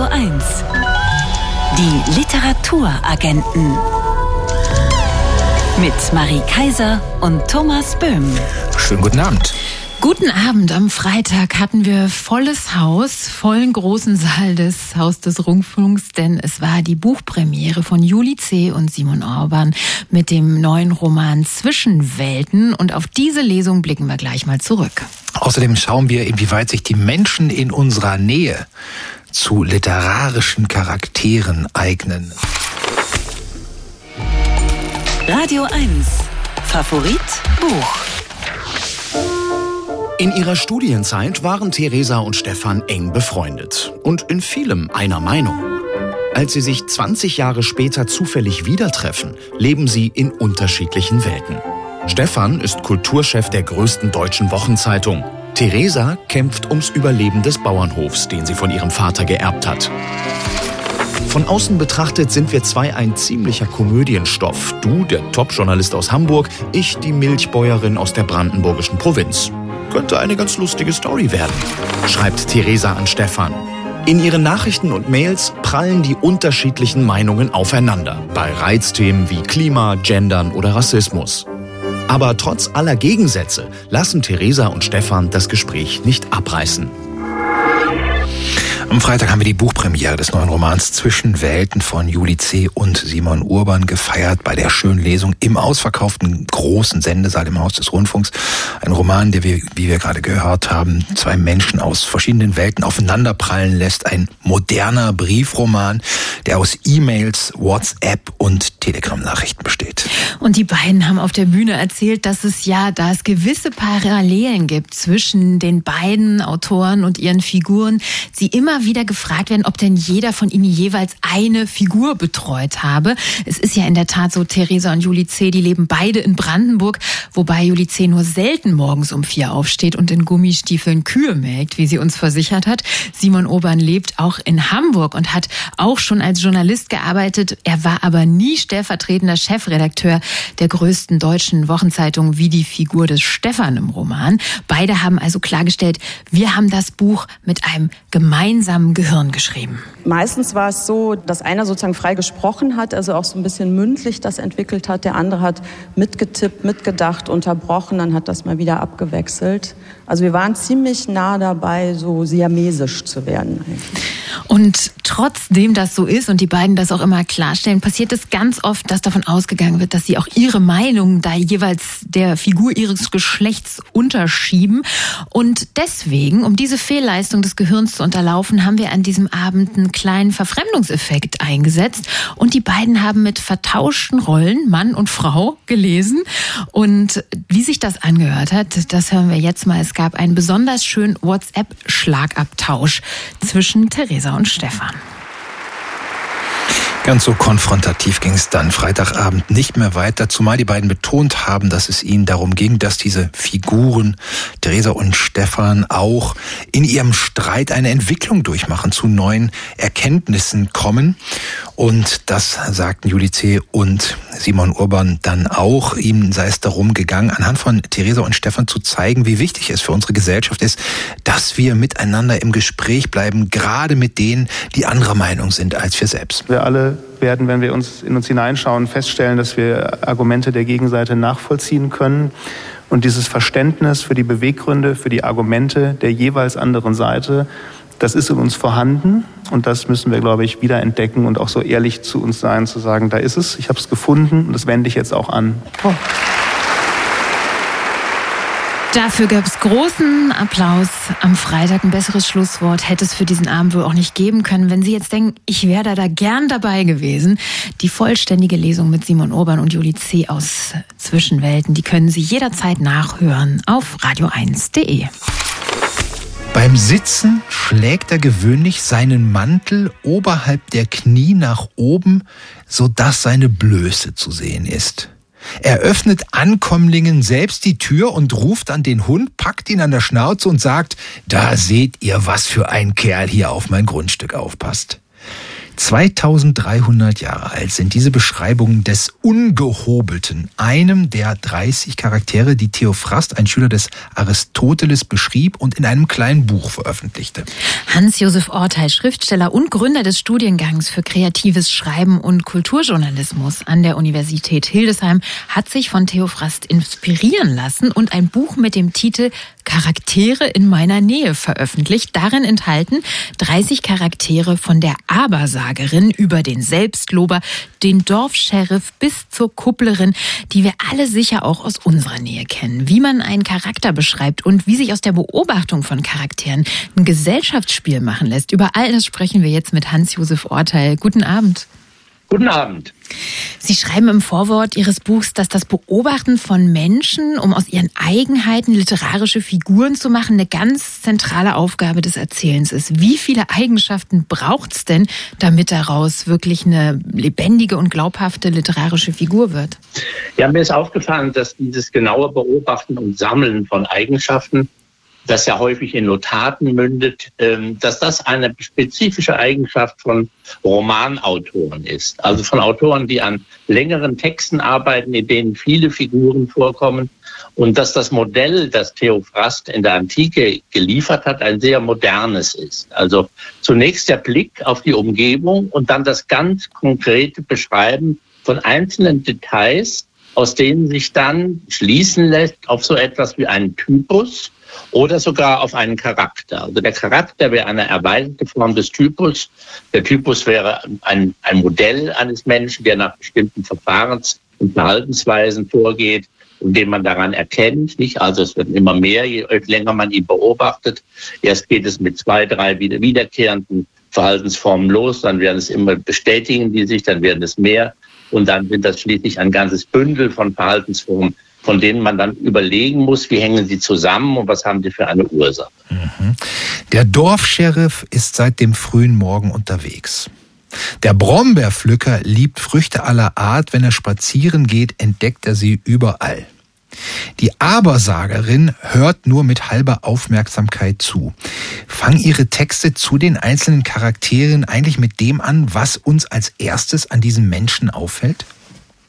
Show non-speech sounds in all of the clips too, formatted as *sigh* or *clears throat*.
Radio 1. Die Literaturagenten. Mit Marie Kaiser und Thomas Böhm. Schönen guten Abend. Guten Abend. Am Freitag hatten wir volles Haus, vollen großen Saal des Haus des Rundfunks, denn es war die Buchpremiere von Juli C. und Simon Orban mit dem neuen Roman Zwischenwelten. Und auf diese Lesung blicken wir gleich mal zurück. Außerdem schauen wir, inwieweit sich die Menschen in unserer Nähe zu literarischen Charakteren eignen. Radio 1. Favorit Buch. In ihrer Studienzeit waren Theresa und Stefan eng befreundet und in vielem einer Meinung. Als sie sich 20 Jahre später zufällig wieder treffen, leben sie in unterschiedlichen Welten. Stefan ist Kulturchef der größten deutschen Wochenzeitung. Theresa kämpft ums Überleben des Bauernhofs, den sie von ihrem Vater geerbt hat. Von außen betrachtet sind wir zwei ein ziemlicher Komödienstoff. Du, der Top-Journalist aus Hamburg, ich, die Milchbäuerin aus der brandenburgischen Provinz. Könnte eine ganz lustige Story werden, schreibt Theresa an Stefan. In ihren Nachrichten und Mails prallen die unterschiedlichen Meinungen aufeinander. Bei Reizthemen wie Klima, Gendern oder Rassismus. Aber trotz aller Gegensätze lassen Theresa und Stefan das Gespräch nicht abreißen. Am Freitag haben wir die Buchpremiere des neuen Romans Zwischen Welten von Juli C. und Simon Urban gefeiert bei der schönen Lesung im ausverkauften großen Sendesaal im Haus des Rundfunks. Ein Roman, der wir, wie wir gerade gehört haben, zwei Menschen aus verschiedenen Welten aufeinanderprallen lässt. Ein moderner Briefroman, der aus E-Mails, WhatsApp und Telegram-Nachrichten besteht. Und die beiden haben auf der Bühne erzählt, dass es ja, da es gewisse Parallelen gibt zwischen den beiden Autoren und ihren Figuren, sie immer wieder gefragt werden, ob denn jeder von ihnen jeweils eine Figur betreut habe. Es ist ja in der Tat so, Theresa und Juli C., die leben beide in Brandenburg, wobei Juli C. nur selten morgens um vier aufsteht und in Gummistiefeln Kühe melkt, wie sie uns versichert hat. Simon Obern lebt auch in Hamburg und hat auch schon als Journalist gearbeitet. Er war aber nie stellvertretender Chefredakteur der größten deutschen Wochenzeitung wie die Figur des Stefan im Roman. Beide haben also klargestellt, wir haben das Buch mit einem gemeinsamen Gehirn geschrieben? Meistens war es so, dass einer sozusagen frei gesprochen hat, also auch so ein bisschen mündlich das entwickelt hat. Der andere hat mitgetippt, mitgedacht, unterbrochen, dann hat das mal wieder abgewechselt. Also wir waren ziemlich nah dabei, so siamesisch zu werden. Und trotzdem das so ist und die beiden das auch immer klarstellen, passiert es ganz oft, dass davon ausgegangen wird, dass sie auch ihre Meinung da jeweils der Figur ihres Geschlechts unterschieben. Und deswegen, um diese Fehlleistung des Gehirns zu unterlaufen, haben wir an diesem Abend einen kleinen Verfremdungseffekt eingesetzt. Und die beiden haben mit vertauschten Rollen, Mann und Frau, gelesen. Und wie sich das angehört hat, das hören wir jetzt mal. Es gab einen besonders schönen WhatsApp-Schlagabtausch zwischen Theresa und Stefan. Ganz so konfrontativ ging es dann Freitagabend nicht mehr weiter, zumal die beiden betont haben, dass es ihnen darum ging, dass diese Figuren, Theresa und Stefan, auch in ihrem Streit eine Entwicklung durchmachen, zu neuen Erkenntnissen kommen. Und das sagten Judice und Simon Urban dann auch. Ihm sei es darum gegangen, anhand von Theresa und Stefan zu zeigen, wie wichtig es für unsere Gesellschaft ist, dass wir miteinander im Gespräch bleiben, gerade mit denen, die anderer Meinung sind als wir selbst. Wir alle werden, wenn wir uns in uns hineinschauen, feststellen, dass wir Argumente der Gegenseite nachvollziehen können. Und dieses Verständnis für die Beweggründe, für die Argumente der jeweils anderen Seite das ist in uns vorhanden und das müssen wir, glaube ich, wieder entdecken und auch so ehrlich zu uns sein, zu sagen, da ist es, ich habe es gefunden und das wende ich jetzt auch an. Oh. Dafür gab es großen Applaus am Freitag. Ein besseres Schlusswort hätte es für diesen Abend wohl auch nicht geben können. Wenn Sie jetzt denken, ich wäre da gern dabei gewesen, die vollständige Lesung mit Simon Urban und Juli C. aus Zwischenwelten, die können Sie jederzeit nachhören auf radio1.de. Beim Sitzen schlägt er gewöhnlich seinen Mantel oberhalb der Knie nach oben, so dass seine Blöße zu sehen ist. Er öffnet Ankommlingen selbst die Tür und ruft an den Hund, packt ihn an der Schnauze und sagt, da seht ihr, was für ein Kerl hier auf mein Grundstück aufpasst. 2300 Jahre alt sind diese Beschreibungen des Ungehobelten, einem der 30 Charaktere, die Theophrast, ein Schüler des Aristoteles, beschrieb und in einem kleinen Buch veröffentlichte. Hans-Josef Orteil, Schriftsteller und Gründer des Studiengangs für kreatives Schreiben und Kulturjournalismus an der Universität Hildesheim, hat sich von Theophrast inspirieren lassen und ein Buch mit dem Titel Charaktere in meiner Nähe veröffentlicht. Darin enthalten 30 Charaktere von der Abersagerin über den Selbstlober, den Dorfsheriff bis zur Kupplerin, die wir alle sicher auch aus unserer Nähe kennen. Wie man einen Charakter beschreibt und wie sich aus der Beobachtung von Charakteren ein Gesellschaftsspiel machen lässt. Über all das sprechen wir jetzt mit Hans-Josef Orteil. Guten Abend. Guten Abend. Sie schreiben im Vorwort Ihres Buchs, dass das Beobachten von Menschen, um aus ihren Eigenheiten literarische Figuren zu machen, eine ganz zentrale Aufgabe des Erzählens ist. Wie viele Eigenschaften braucht es denn, damit daraus wirklich eine lebendige und glaubhafte literarische Figur wird? Ja, mir ist aufgefallen, dass dieses genaue Beobachten und Sammeln von Eigenschaften das ja häufig in Notaten mündet, ähm, dass das eine spezifische Eigenschaft von Romanautoren ist. Also von Autoren, die an längeren Texten arbeiten, in denen viele Figuren vorkommen. Und dass das Modell, das Theophrast in der Antike geliefert hat, ein sehr modernes ist. Also zunächst der Blick auf die Umgebung und dann das ganz konkrete Beschreiben von einzelnen Details, aus denen sich dann schließen lässt auf so etwas wie einen Typus, oder sogar auf einen Charakter. Also der Charakter wäre eine erweiterte Form des Typus. Der Typus wäre ein, ein Modell eines Menschen, der nach bestimmten Verfahrens- und Verhaltensweisen vorgeht und den man daran erkennt. Nicht? Also es wird immer mehr, je länger man ihn beobachtet. Erst geht es mit zwei, drei wieder wiederkehrenden Verhaltensformen los, dann werden es immer bestätigen die sich, dann werden es mehr und dann wird das schließlich ein ganzes Bündel von Verhaltensformen, von denen man dann überlegen muss, wie hängen sie zusammen und was haben sie für eine Ursache. Mhm. Der Dorfscheriff ist seit dem frühen Morgen unterwegs. Der Brombeerpflücker liebt Früchte aller Art. Wenn er spazieren geht, entdeckt er sie überall. Die Abersagerin hört nur mit halber Aufmerksamkeit zu. Fangen Ihre Texte zu den einzelnen Charakteren eigentlich mit dem an, was uns als erstes an diesem Menschen auffällt?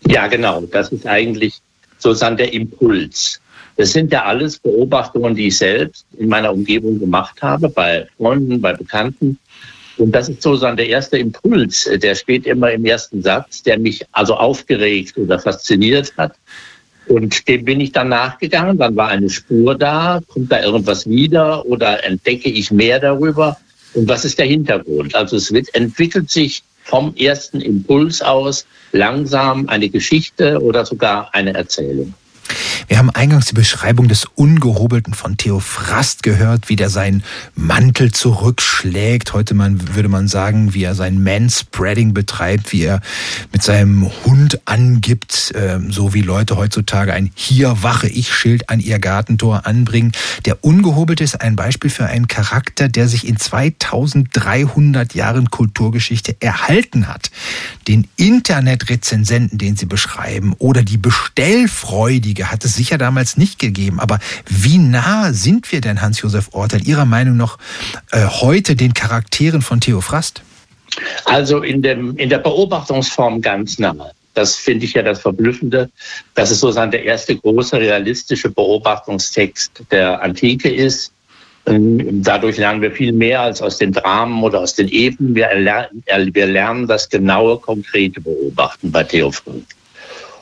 Ja, genau. Das ist eigentlich sozusagen der Impuls. Das sind ja alles Beobachtungen, die ich selbst in meiner Umgebung gemacht habe, bei Freunden, bei Bekannten. Und das ist sozusagen der erste Impuls, der steht immer im ersten Satz, der mich also aufgeregt oder fasziniert hat. Und dem bin ich dann nachgegangen, dann war eine Spur da, kommt da irgendwas wieder oder entdecke ich mehr darüber? Und was ist der Hintergrund? Also es wird, entwickelt sich vom ersten Impuls aus langsam eine Geschichte oder sogar eine Erzählung. Wir haben eingangs die Beschreibung des Ungehobelten von Theophrast gehört, wie der seinen Mantel zurückschlägt. Heute man, würde man sagen, wie er sein Manspreading betreibt, wie er mit seinem Hund angibt, äh, so wie Leute heutzutage ein Hier wache ich Schild an ihr Gartentor anbringen. Der Ungehobelte ist ein Beispiel für einen Charakter, der sich in 2300 Jahren Kulturgeschichte erhalten hat. Den Internetrezensenten, den Sie beschreiben, oder die Bestellfreudige hat es sicher damals nicht gegeben. Aber wie nah sind wir denn, Hans-Josef Ortel, Ihrer Meinung nach äh, heute den Charakteren von Theophrast? Also in, dem, in der Beobachtungsform ganz nah. Das finde ich ja das Verblüffende, dass es sozusagen der erste große realistische Beobachtungstext der Antike ist. Dadurch lernen wir viel mehr als aus den Dramen oder aus den Epen. Wir, wir lernen das genaue, konkrete Beobachten bei Theophrast.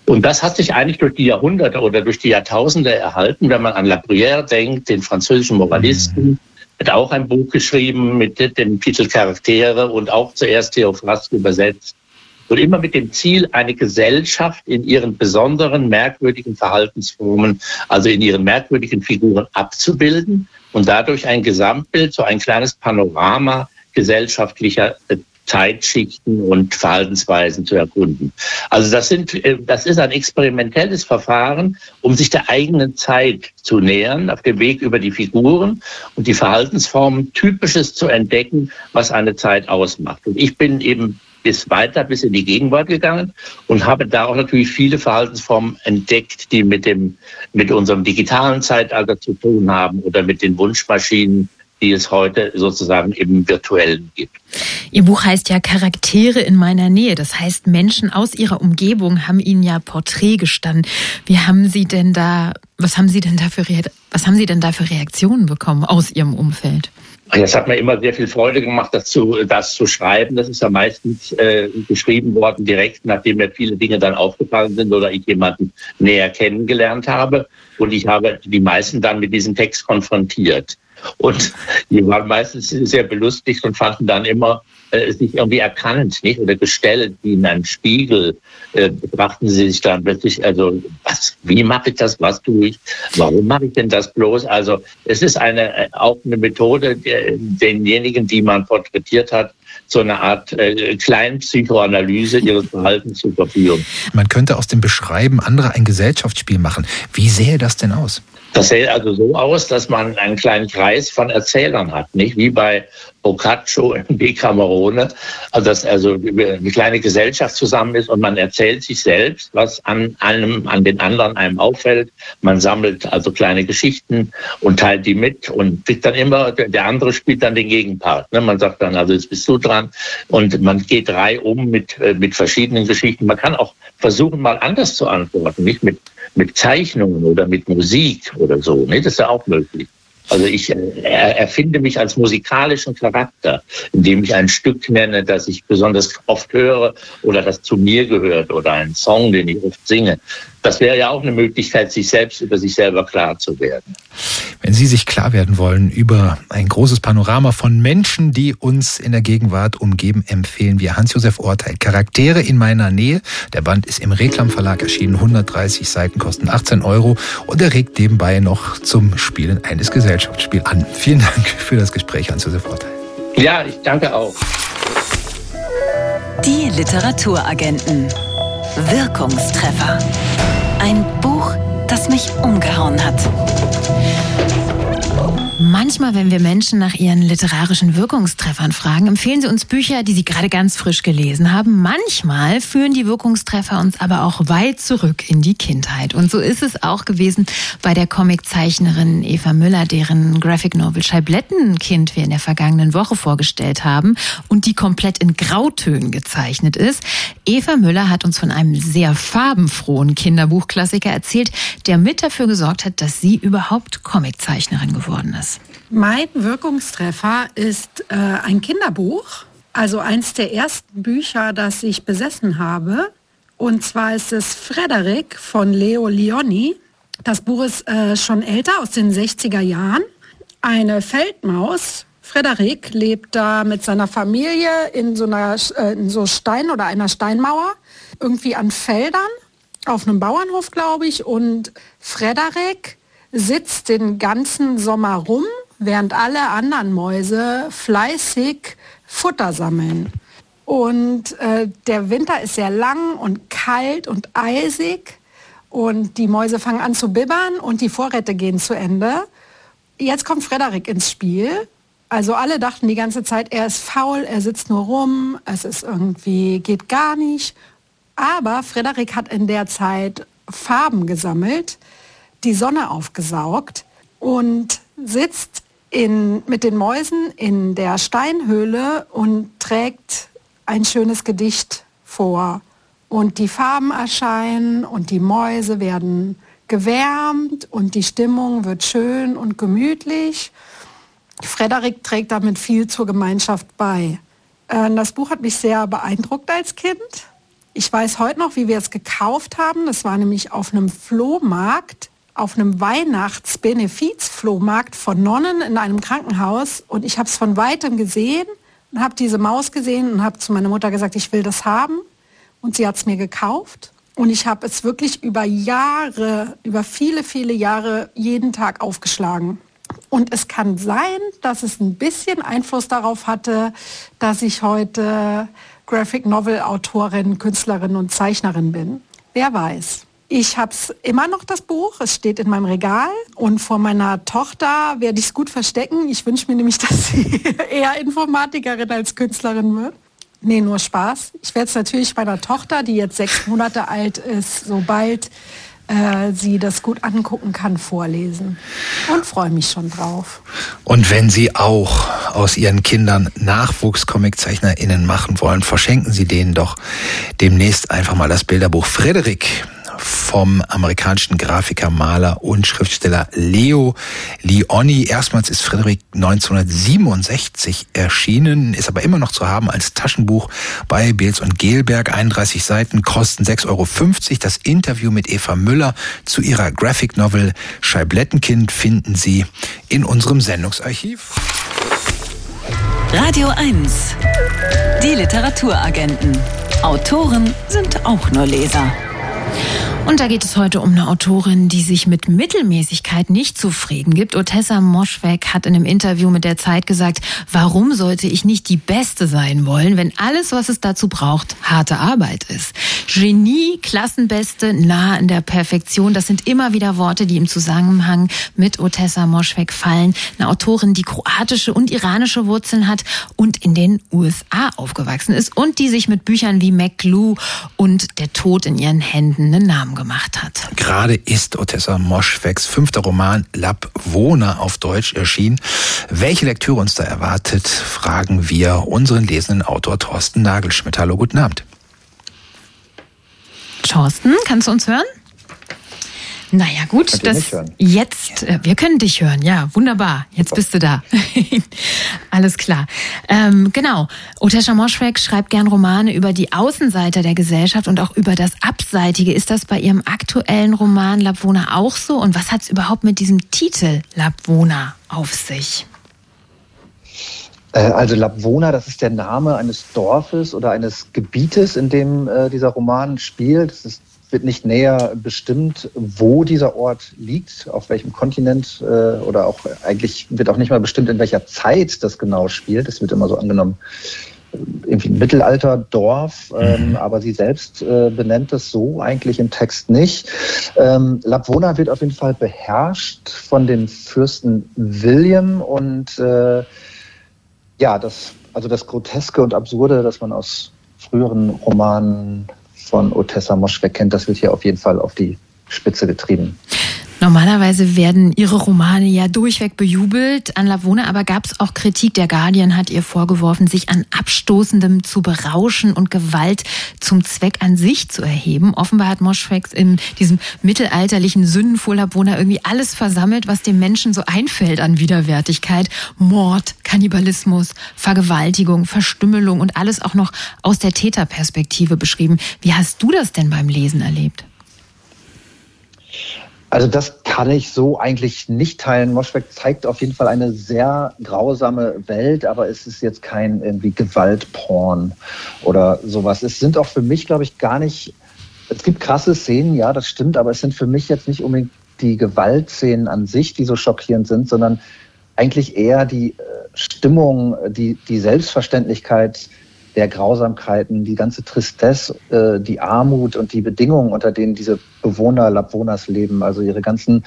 Und das hat sich eigentlich durch die Jahrhunderte oder durch die Jahrtausende erhalten. Wenn man an La Bruyère denkt, den französischen Moralisten, mhm. hat auch ein Buch geschrieben mit dem Titel Charaktere und auch zuerst Theophrast übersetzt. Und immer mit dem Ziel, eine Gesellschaft in ihren besonderen, merkwürdigen Verhaltensformen, also in ihren merkwürdigen Figuren abzubilden und dadurch ein Gesamtbild, so ein kleines Panorama gesellschaftlicher Zeitschichten und Verhaltensweisen zu erkunden. Also das sind, äh, das ist ein experimentelles Verfahren, um sich der eigenen Zeit zu nähern, auf dem Weg über die Figuren und die Verhaltensformen Typisches zu entdecken, was eine Zeit ausmacht. Und ich bin eben bis weiter, bis in die Gegenwart gegangen und habe da auch natürlich viele Verhaltensformen entdeckt, die mit dem, mit unserem digitalen Zeitalter zu tun haben oder mit den Wunschmaschinen die es heute sozusagen im Virtuellen gibt. Ihr Buch heißt ja Charaktere in meiner Nähe. Das heißt, Menschen aus Ihrer Umgebung haben Ihnen ja Porträt gestanden. Wie haben Sie denn da, was haben Sie denn da für, was haben Sie denn da für Reaktionen bekommen aus Ihrem Umfeld? Das hat mir immer sehr viel Freude gemacht, das zu, das zu schreiben. Das ist ja meistens äh, geschrieben worden direkt, nachdem mir viele Dinge dann aufgefallen sind oder ich jemanden näher kennengelernt habe. Und ich habe die meisten dann mit diesem Text konfrontiert. Und die waren meistens sehr belustigt und fanden dann immer äh, sich irgendwie erkannt, nicht? Oder gestellt wie in einem Spiegel, äh, betrachten sie sich dann plötzlich, also was, wie mache ich das, was tue ich, warum mache ich denn das bloß? Also es ist eine äh, auch eine Methode, der, denjenigen, die man porträtiert hat, so eine Art äh, Kleinpsychoanalyse ihres Verhaltens zu verführen. Man könnte aus dem Beschreiben anderer ein Gesellschaftsspiel machen. Wie sähe das denn aus? Das sähe also so aus, dass man einen kleinen Kreis von Erzählern hat, nicht wie bei Boccaccio *laughs* in Decamerone, also dass also eine kleine Gesellschaft zusammen ist und man erzählt sich selbst, was an einem, an den anderen einem auffällt. Man sammelt also kleine Geschichten und teilt die mit und kriegt dann immer, der andere spielt dann den Gegenpart. Ne? Man sagt dann, also jetzt bist du dran und man geht drei um mit, äh, mit verschiedenen Geschichten. Man kann auch versuchen, mal anders zu antworten, nicht mit, mit Zeichnungen oder mit Musik oder so. Ne? Das ist ja auch möglich. Also ich äh, erfinde mich als musikalischen Charakter, indem ich ein Stück nenne, das ich besonders oft höre oder das zu mir gehört oder einen Song, den ich oft singe. Das wäre ja auch eine Möglichkeit, sich selbst über sich selber klar zu werden. Wenn Sie sich klar werden wollen über ein großes Panorama von Menschen, die uns in der Gegenwart umgeben, empfehlen wir Hans-Josef Urteil. Charaktere in meiner Nähe. Der Band ist im Reklam Verlag erschienen. 130 Seiten kosten 18 Euro und er regt nebenbei noch zum Spielen eines Gesellschaftsspiels an. Vielen Dank für das Gespräch, Hans-Josef Urteil. Ja, ich danke auch. Die Literaturagenten. Wirkungstreffer. Ein Buch, das mich umgehauen hat. Manchmal, wenn wir Menschen nach ihren literarischen Wirkungstreffern fragen, empfehlen sie uns Bücher, die sie gerade ganz frisch gelesen haben. Manchmal führen die Wirkungstreffer uns aber auch weit zurück in die Kindheit. Und so ist es auch gewesen bei der Comiczeichnerin Eva Müller, deren Graphic Novel Scheiblettenkind wir in der vergangenen Woche vorgestellt haben und die komplett in Grautönen gezeichnet ist. Eva Müller hat uns von einem sehr farbenfrohen Kinderbuchklassiker erzählt, der mit dafür gesorgt hat, dass sie überhaupt Comiczeichnerin geworden ist. Mein Wirkungstreffer ist äh, ein Kinderbuch, also eins der ersten Bücher, das ich besessen habe. Und zwar ist es Frederik von Leo Leoni. Das Buch ist äh, schon älter, aus den 60er Jahren. Eine Feldmaus. Frederik lebt da mit seiner Familie in so einer äh, in so Stein oder einer Steinmauer, irgendwie an Feldern, auf einem Bauernhof, glaube ich. Und Frederik sitzt den ganzen Sommer rum, während alle anderen Mäuse fleißig Futter sammeln. Und äh, der Winter ist sehr lang und kalt und eisig und die Mäuse fangen an zu bibbern und die Vorräte gehen zu Ende. Jetzt kommt Frederik ins Spiel. Also alle dachten die ganze Zeit, er ist faul, er sitzt nur rum, es ist irgendwie, geht gar nicht. Aber Frederik hat in der Zeit Farben gesammelt die Sonne aufgesaugt und sitzt in, mit den Mäusen in der Steinhöhle und trägt ein schönes Gedicht vor. Und die Farben erscheinen und die Mäuse werden gewärmt und die Stimmung wird schön und gemütlich. Frederik trägt damit viel zur Gemeinschaft bei. Äh, das Buch hat mich sehr beeindruckt als Kind. Ich weiß heute noch, wie wir es gekauft haben. Das war nämlich auf einem Flohmarkt auf einem Weihnachtsbenefizflohmarkt von Nonnen in einem Krankenhaus und ich habe es von weitem gesehen und habe diese Maus gesehen und habe zu meiner Mutter gesagt, ich will das haben und sie hat es mir gekauft und ich habe es wirklich über Jahre, über viele, viele Jahre jeden Tag aufgeschlagen. Und es kann sein, dass es ein bisschen Einfluss darauf hatte, dass ich heute Graphic Novel Autorin, Künstlerin und Zeichnerin bin. Wer weiß. Ich habe es immer noch, das Buch. Es steht in meinem Regal. Und vor meiner Tochter werde ich es gut verstecken. Ich wünsche mir nämlich, *laughs* dass sie eher Informatikerin als Künstlerin wird. Nee, nur Spaß. Ich werde es natürlich meiner Tochter, die jetzt sechs Monate alt ist, sobald äh, sie das gut angucken kann, vorlesen. Und freue mich schon drauf. Und wenn Sie auch aus Ihren Kindern NachwuchscomiczeichnerInnen machen wollen, verschenken Sie denen doch demnächst einfach mal das Bilderbuch Frederik vom amerikanischen Grafiker, Maler und Schriftsteller Leo Lionni. Erstmals ist Frederik 1967 erschienen, ist aber immer noch zu haben als Taschenbuch bei Beels und Gelberg. 31 Seiten kosten 6,50 Euro. Das Interview mit Eva Müller zu ihrer Graphic Novel Scheiblettenkind finden Sie in unserem Sendungsarchiv. Radio 1. Die Literaturagenten. Autoren sind auch nur Leser. Und da geht es heute um eine Autorin, die sich mit Mittelmäßigkeit nicht zufrieden gibt. Otessa Moschweg hat in einem Interview mit der Zeit gesagt, warum sollte ich nicht die Beste sein wollen, wenn alles, was es dazu braucht, harte Arbeit ist. Genie, Klassenbeste, nah an der Perfektion, das sind immer wieder Worte, die im Zusammenhang mit Otessa Moschweg fallen. Eine Autorin, die kroatische und iranische Wurzeln hat und in den USA aufgewachsen ist und die sich mit Büchern wie McGlue und Der Tod in ihren Händen einen Namen gemacht hat. Gerade ist Otessa Moschwegs fünfter Roman Labwona auf Deutsch erschienen. Welche Lektüre uns da erwartet, fragen wir unseren lesenden Autor Thorsten Nagelschmidt. Hallo, guten Abend. Thorsten, kannst du uns hören? Naja, gut, Könnt das jetzt, äh, wir können dich hören, ja, wunderbar. Jetzt bist du da. *laughs* Alles klar. Ähm, genau. Otesha Moschweg schreibt gern Romane über die Außenseiter der Gesellschaft und auch über das Abseitige. Ist das bei ihrem aktuellen Roman Labwona auch so? Und was hat es überhaupt mit diesem Titel Labwona auf sich? Äh, Also Labwona, das ist der Name eines Dorfes oder eines Gebietes, in dem äh, dieser Roman spielt. Es ist, wird nicht näher bestimmt, wo dieser Ort liegt, auf welchem Kontinent äh, oder auch eigentlich wird auch nicht mal bestimmt, in welcher Zeit das genau spielt. Es wird immer so angenommen, irgendwie ein Mittelalterdorf, ähm, aber sie selbst äh, benennt es so eigentlich im Text nicht. Ähm, Labwona wird auf jeden Fall beherrscht von dem Fürsten William und äh, ja, das, also das Groteske und Absurde, das man aus früheren Romanen von Otessa Moschweg kennt, das wird hier auf jeden Fall auf die Spitze getrieben. Normalerweise werden ihre Romane ja durchweg bejubelt. An Lavona aber gab es auch Kritik. Der Guardian hat ihr vorgeworfen, sich an Abstoßendem zu berauschen und Gewalt zum Zweck an sich zu erheben. Offenbar hat Moschwegs in diesem mittelalterlichen Sündenfuhr Lavona irgendwie alles versammelt, was dem Menschen so einfällt an Widerwärtigkeit. Mord, Kannibalismus, Vergewaltigung, Verstümmelung und alles auch noch aus der Täterperspektive beschrieben. Wie hast du das denn beim Lesen erlebt? Also das kann ich so eigentlich nicht teilen. Moschweg zeigt auf jeden Fall eine sehr grausame Welt, aber es ist jetzt kein irgendwie Gewaltporn oder sowas. Es sind auch für mich, glaube ich, gar nicht, es gibt krasse Szenen, ja, das stimmt, aber es sind für mich jetzt nicht unbedingt die Gewaltszenen an sich, die so schockierend sind, sondern eigentlich eher die äh, Stimmung, die, die Selbstverständlichkeit, der Grausamkeiten, die ganze Tristesse, äh, die Armut und die Bedingungen, unter denen diese Bewohner Labwonas leben, also ihre ganzen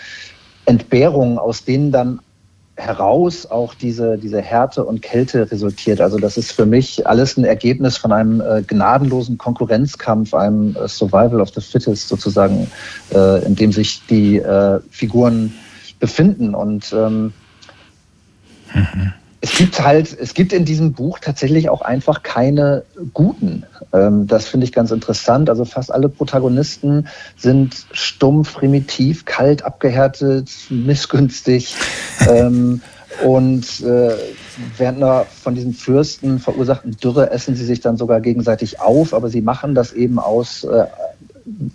Entbehrungen, aus denen dann heraus auch diese, diese Härte und Kälte resultiert. Also das ist für mich alles ein Ergebnis von einem äh, gnadenlosen Konkurrenzkampf, einem äh, Survival of the Fittest sozusagen, äh, in dem sich die äh, Figuren befinden. Und ähm, mhm es gibt halt, es gibt in diesem Buch tatsächlich auch einfach keine guten. Ähm, das finde ich ganz interessant. Also fast alle Protagonisten sind stumpf, primitiv, kalt, abgehärtet, missgünstig. *laughs* ähm, und äh, während einer von diesen Fürsten verursachten Dürre essen sie sich dann sogar gegenseitig auf, aber sie machen das eben aus äh,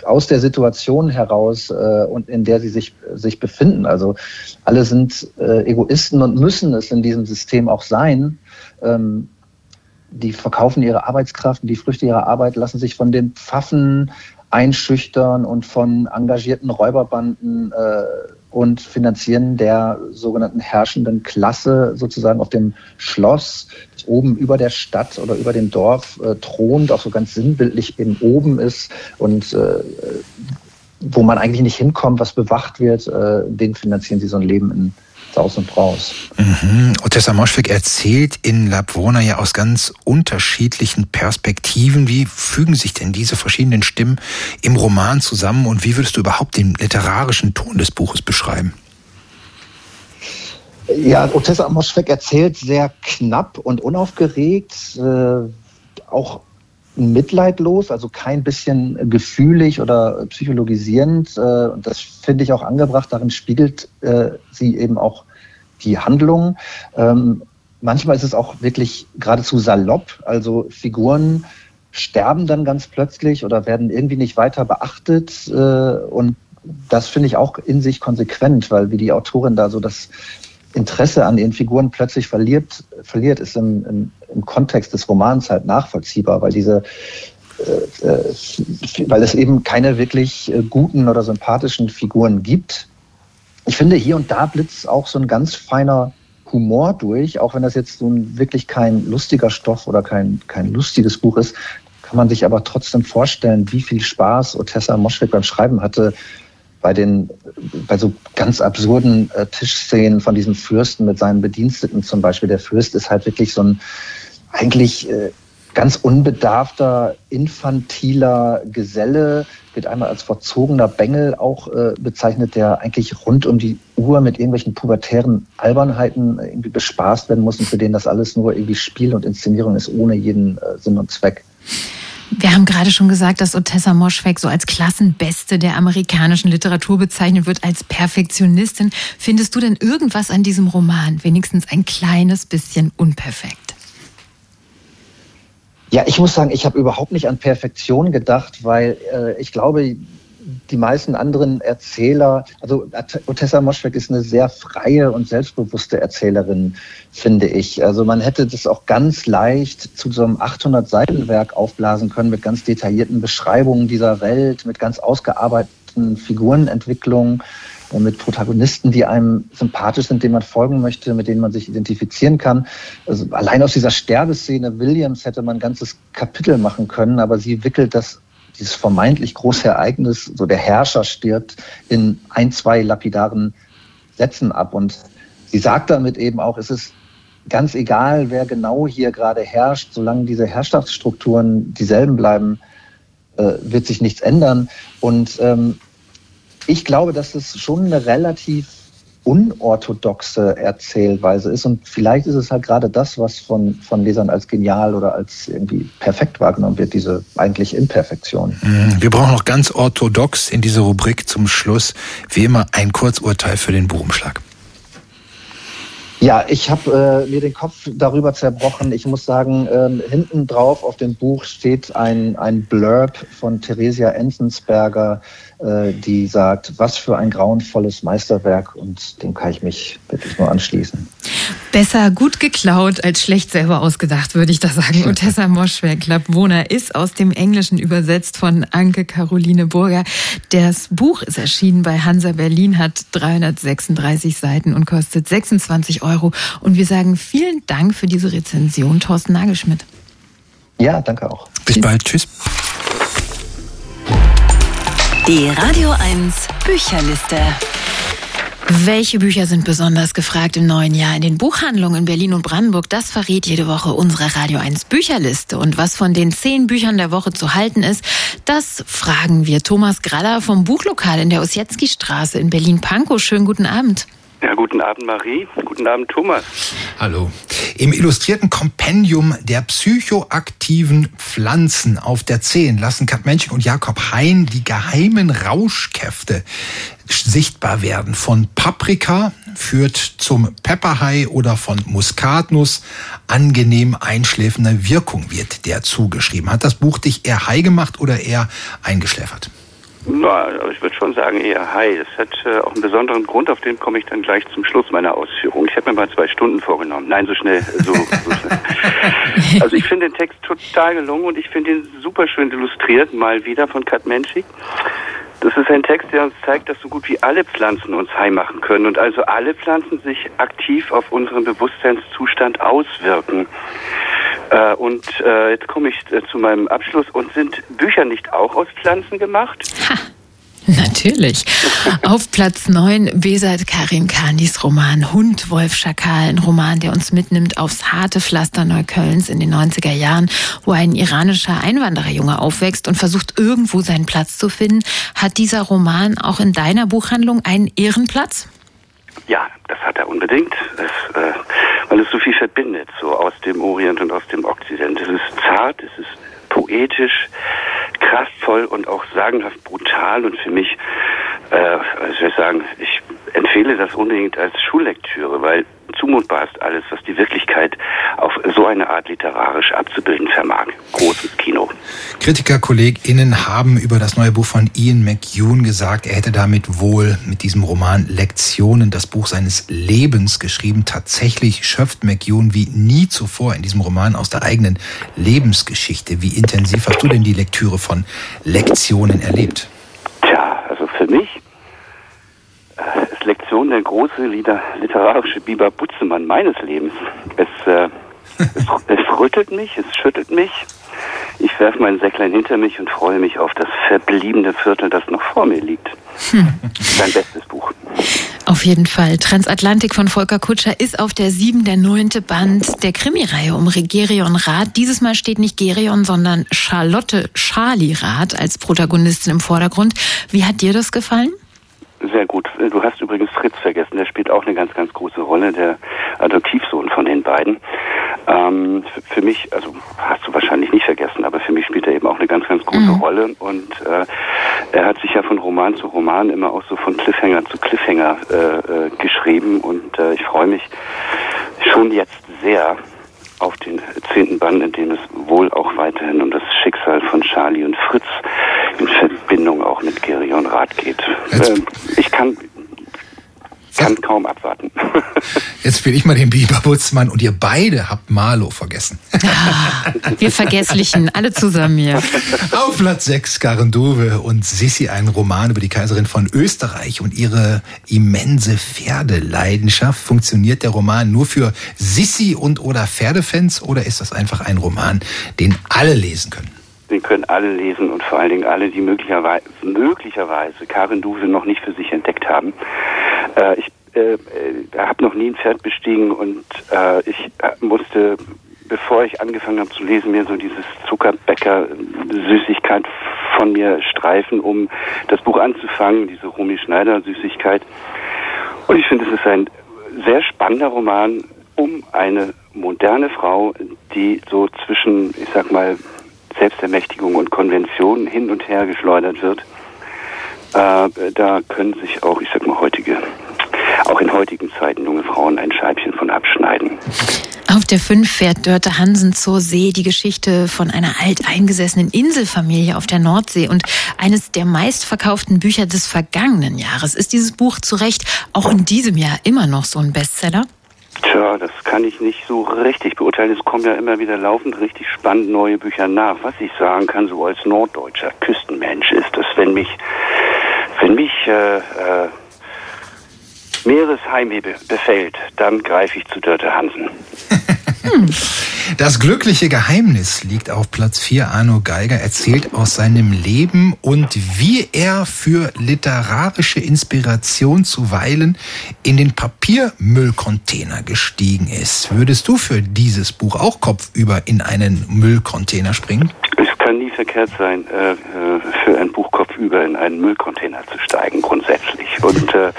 aus der Situation heraus äh, und in der sie sich, sich befinden. Also alle sind äh, Egoisten und müssen es in diesem System auch sein. Ähm, die verkaufen ihre Arbeitskraft und die Früchte ihrer Arbeit lassen sich von den Pfaffen einschüchtern und von engagierten Räuberbanden äh, und Finanzieren der sogenannten herrschenden Klasse sozusagen auf dem Schloss, das oben über der Stadt oder über dem Dorf äh, thront, auch so ganz sinnbildlich eben oben ist und äh, wo man eigentlich nicht hinkommt, was bewacht wird, äh, den finanzieren sie so ein Leben in Saus und Braus. Mhm. Otessa Moschweg erzählt in Labwona ja aus ganz unterschiedlichen Perspektiven. Wie fügen sich denn diese verschiedenen Stimmen im Roman zusammen und wie würdest du überhaupt den literarischen Ton des Buches beschreiben? Ja, Otessa Moschweg erzählt sehr knapp und unaufgeregt, äh, auch mitleidlos, also kein bisschen gefühlig oder psychologisierend. Äh, und das finde ich auch angebracht. Darin spiegelt äh, sie eben auch die Handlung. Ähm, manchmal ist es auch wirklich geradezu salopp. Also Figuren sterben dann ganz plötzlich oder werden irgendwie nicht weiter beachtet. Äh, und das finde ich auch in sich konsequent, weil wie die Autorin da so das Interesse an ihren Figuren plötzlich verliert, verliert ist im, im, im Kontext des Romans halt nachvollziehbar, weil diese äh, äh, weil es eben keine wirklich äh, guten oder sympathischen Figuren gibt. Ich finde, hier und da blitzt auch so ein ganz feiner Humor durch, auch wenn das jetzt so ein wirklich kein lustiger Stoff oder kein, kein lustiges Buch ist, kann man sich aber trotzdem vorstellen, wie viel Spaß Otessa Moschweg beim Schreiben hatte, bei den, bei so ganz absurden äh, Tischszenen von diesem Fürsten mit seinen Bediensteten zum Beispiel. Der Fürst ist halt wirklich so ein eigentlich äh, ganz unbedarfter, infantiler Geselle, wird einmal als verzogener Bengel auch äh, bezeichnet, der eigentlich rund um die Uhr mit irgendwelchen pubertären Albernheiten irgendwie bespaßt werden muss und für den das alles nur irgendwie Spiel und Inszenierung ist, ohne jeden äh, Sinn und Zweck. Wir haben gerade schon gesagt, dass Otessa Moschweg so als Klassenbeste der amerikanischen Literatur bezeichnet wird, als Perfektionistin. Findest du denn irgendwas an diesem Roman wenigstens ein kleines bisschen unperfekt? Ja, ich muss sagen, ich habe überhaupt nicht an Perfektion gedacht, weil äh, ich glaube, die meisten anderen Erzähler, also Otessa Moschweg ist eine sehr freie und selbstbewusste Erzählerin, finde ich. Also man hätte das auch ganz leicht zu so einem 800-Seiten-Werk aufblasen können mit ganz detaillierten Beschreibungen dieser Welt, mit ganz ausgearbeiteten Figurenentwicklungen, mit Protagonisten, die einem sympathisch sind, denen man folgen möchte, mit denen man sich identifizieren kann. Also allein aus dieser Sterbeszene Williams hätte man ein ganzes Kapitel machen können, aber sie wickelt das dieses vermeintlich große Ereignis, so der Herrscher stirbt, in ein, zwei lapidaren Sätzen ab. Und sie sagt damit eben auch, es ist ganz egal, wer genau hier gerade herrscht, solange diese Herrschaftsstrukturen dieselben bleiben, äh, wird sich nichts ändern. Und ähm, ich glaube, dass es schon eine relativ unorthodoxe Erzählweise ist. Und vielleicht ist es halt gerade das, was von, von Lesern als genial oder als irgendwie perfekt wahrgenommen wird, diese eigentlich Imperfektion. Mhm. Wir brauchen noch ganz orthodox in dieser Rubrik zum Schluss, wie immer, ein Kurzurteil für den Buchumschlag. Ja, ich habe äh, mir den Kopf darüber zerbrochen. Ich muss sagen, ähm, hinten drauf auf dem Buch steht ein, ein Blurb von Theresia Enzensberger, äh, die sagt, was für ein grauenvolles Meisterwerk und dem kann ich mich wirklich nur anschließen. Besser gut geklaut als schlecht selber ausgedacht, würde ich da sagen. Und Tessa Moschweg, Labwohner, ist aus dem Englischen übersetzt von Anke Caroline Burger. Das Buch ist erschienen bei Hansa Berlin, hat 336 Seiten und kostet 26 Euro. Und wir sagen vielen Dank für diese Rezension, Thorsten Nagelschmidt. Ja, danke auch. Bis Tschüss. bald. Tschüss. Die Radio 1 Bücherliste. Welche Bücher sind besonders gefragt im neuen Jahr in den Buchhandlungen in Berlin und Brandenburg? Das verrät jede Woche unsere Radio 1 Bücherliste. Und was von den zehn Büchern der Woche zu halten ist, das fragen wir Thomas Graller vom Buchlokal in der Ossietzky-Straße in Berlin-Pankow. Schönen guten Abend. Ja, guten Abend, Marie. Guten Abend, Thomas. Hallo. Im illustrierten Kompendium der psychoaktiven Pflanzen auf der 10 lassen Kat Menschik und Jakob Hein die geheimen Rauschkräfte sichtbar werden. Von Paprika führt zum Pepperhai oder von Muskatnuss angenehm einschläfender Wirkung wird der zugeschrieben. Hat das Buch dich eher high gemacht oder eher eingeschläfert? Na, ich würde schon sagen eher high. Es hat äh, auch einen besonderen Grund, auf den komme ich dann gleich zum Schluss meiner Ausführung. Ich habe mir mal zwei Stunden vorgenommen. Nein, so schnell, so, so schnell. *laughs* Also ich finde den Text total gelungen und ich finde ihn super schön illustriert, mal wieder von Kat Menschik. Das ist ein Text, der uns zeigt, dass so gut wie alle Pflanzen uns heim machen können und also alle Pflanzen sich aktiv auf unseren Bewusstseinszustand auswirken. Äh, und äh, jetzt komme ich äh, zu meinem Abschluss. Und sind Bücher nicht auch aus Pflanzen gemacht? Ha. *laughs* Natürlich. Auf Platz 9 Besat Karim Khanis Roman Hund, Wolf, Schakal. Ein Roman, der uns mitnimmt aufs harte Pflaster Neuköllns in den 90er Jahren, wo ein iranischer Einwandererjunge aufwächst und versucht, irgendwo seinen Platz zu finden. Hat dieser Roman auch in deiner Buchhandlung einen Ehrenplatz? Ja, das hat er unbedingt, es, äh, weil es so viel verbindet, so aus dem Orient und aus dem Okzident. Es ist zart, es ist poetisch, kraftvoll und auch sagenhaft brutal und für mich, äh, ich will sagen, ich empfehle das unbedingt als Schullektüre, weil zumutbar ist alles, was die Wirklichkeit auf so eine Art literarisch abzubilden vermag. Großes Kino. KritikerkollegInnen haben über das neue Buch von Ian McEwan gesagt, er hätte damit wohl mit diesem Roman Lektionen das Buch seines Lebens geschrieben. Tatsächlich schöpft McEwan wie nie zuvor in diesem Roman aus der eigenen Lebensgeschichte. Wie intensiv hast du denn die Lektüre von Lektionen erlebt? Tja, also für mich ist Lektion der große literarische Biber Butzemann meines Lebens. Es, äh, es, *laughs* es rüttelt mich, es schüttelt mich. Ich werfe mein Säcklein hinter mich und freue mich auf das verbliebene Viertel, das noch vor mir liegt. *laughs* Hm. Sein bestes Buch. Auf jeden Fall. Transatlantik von Volker Kutscher ist auf der sieben der neunte Band der Krimireihe um Gerion Rath. Dieses Mal steht nicht Gerion, sondern Charlotte Charlie Rath als Protagonistin im Vordergrund. Wie hat dir das gefallen? Sehr gut. Du hast übrigens Fritz vergessen. Der spielt auch eine ganz, ganz große Rolle, der Adoptivsohn von den beiden. Ähm, für mich, also hast du wahrscheinlich nicht vergessen, aber für mich spielt er eben auch eine ganz, ganz große mhm. Rolle. Und äh, er hat sich ja von Roman zu Roman immer auch so von Cliffhanger zu Cliffhanger äh, äh, geschrieben. Und äh, ich freue mich schon jetzt sehr auf den zehnten Band, in dem es wohl auch weiterhin um das Schicksal von Charlie und Fritz in Verbindung auch mit Gerion Rath geht. Ähm, ich kann kann kaum abwarten. *laughs* Jetzt spiele ich mal den Biberbutzmann und ihr beide habt Marlow vergessen. Ah, wir Vergesslichen, alle zusammen hier. Auf Platz 6 Karen Dove und Sissi, ein Roman über die Kaiserin von Österreich und ihre immense Pferdeleidenschaft. Funktioniert der Roman nur für Sissi und oder Pferdefans oder ist das einfach ein Roman, den alle lesen können? Den können alle lesen und vor allen Dingen alle, die möglicherweise, möglicherweise Karin Duve noch nicht für sich entdeckt haben. Äh, ich äh, äh habe noch nie ein Pferd bestiegen und äh, ich äh, musste, bevor ich angefangen habe zu lesen, mir so dieses Zuckerbäcker-Süßigkeit von mir streifen, um das Buch anzufangen, diese Romy Schneider-Süßigkeit. Und ich finde, es ist ein sehr spannender Roman um eine moderne Frau, die so zwischen, ich sag mal, Selbstermächtigung und Konvention hin und her geschleudert wird, äh, da können sich auch, ich sag mal, heutige, auch in heutigen Zeiten junge Frauen ein Scheibchen von abschneiden. Auf der 5 fährt Dörte Hansen zur See die Geschichte von einer alteingesessenen Inselfamilie auf der Nordsee und eines der meistverkauften Bücher des vergangenen Jahres. Ist dieses Buch zu Recht auch in diesem Jahr immer noch so ein Bestseller? Tja, das kann ich nicht so richtig beurteilen. Es kommen ja immer wieder laufend richtig spannend neue Bücher nach. Was ich sagen kann, so als norddeutscher Küstenmensch, ist, dass wenn mich, wenn mich äh, äh, Meeresheimweh befällt, dann greife ich zu Dörte Hansen. *laughs* Das glückliche Geheimnis liegt auf Platz 4. Arno Geiger erzählt aus seinem Leben und wie er für literarische Inspiration zuweilen in den Papiermüllcontainer gestiegen ist. Würdest du für dieses Buch auch kopfüber in einen Müllcontainer springen? Es kann nie verkehrt sein, äh, äh, für ein Buch kopfüber in einen Müllcontainer zu steigen, grundsätzlich. Und äh,